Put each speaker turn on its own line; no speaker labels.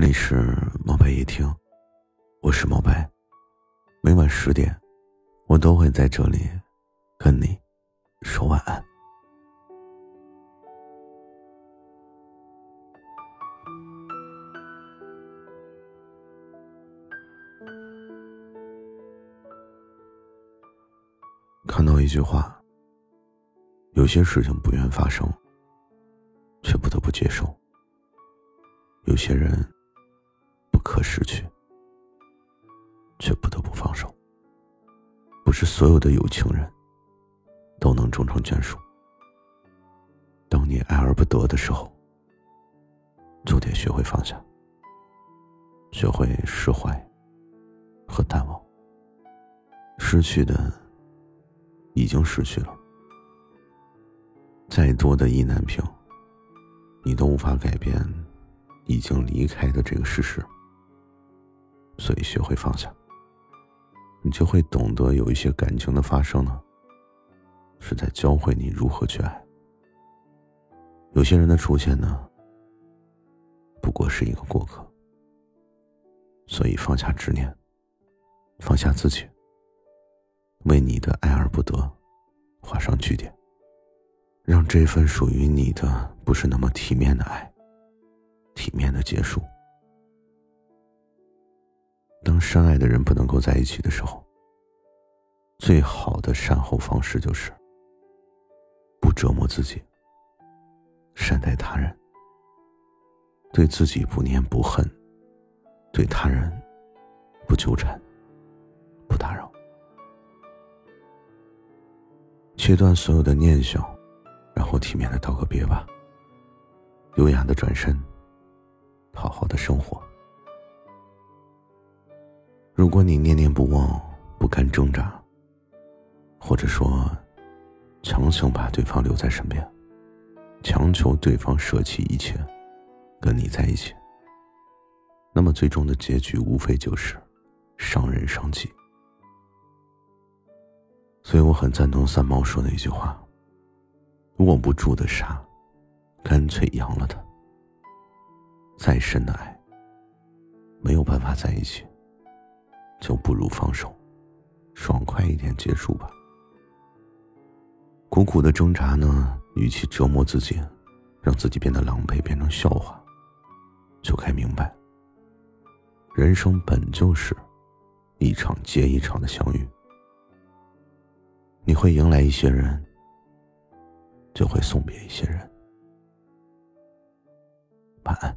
这里是毛白夜听，我是毛白。每晚十点，我都会在这里跟你说晚安。看到一句话：有些事情不愿发生，却不得不接受；有些人。可失去，却不得不放手。不是所有的有情人，都能终成眷属。当你爱而不得的时候，就得学会放下，学会释怀和淡忘。失去的，已经失去了。再多的意难平，你都无法改变已经离开的这个事实。所以，学会放下，你就会懂得，有一些感情的发生呢，是在教会你如何去爱。有些人的出现呢，不过是一个过客。所以，放下执念，放下自己，为你的爱而不得画上句点，让这份属于你的不是那么体面的爱，体面的结束。当深爱的人不能够在一起的时候，最好的善后方式就是不折磨自己，善待他人，对自己不念不恨，对他人不纠缠，不打扰，切断所有的念想，然后体面的道个别吧，优雅的转身，好好的生活。如果你念念不忘，不甘挣扎，或者说强行把对方留在身边，强求对方舍弃一切，跟你在一起，那么最终的结局无非就是伤人伤己。所以我很赞同三毛说的一句话：“握不住的沙，干脆扬了它。再深的爱，没有办法在一起。”就不如放手，爽快一点结束吧。苦苦的挣扎呢，与其折磨自己，让自己变得狼狈，变成笑话，就该明白，人生本就是一场接一场的相遇。你会迎来一些人，就会送别一些人。晚安。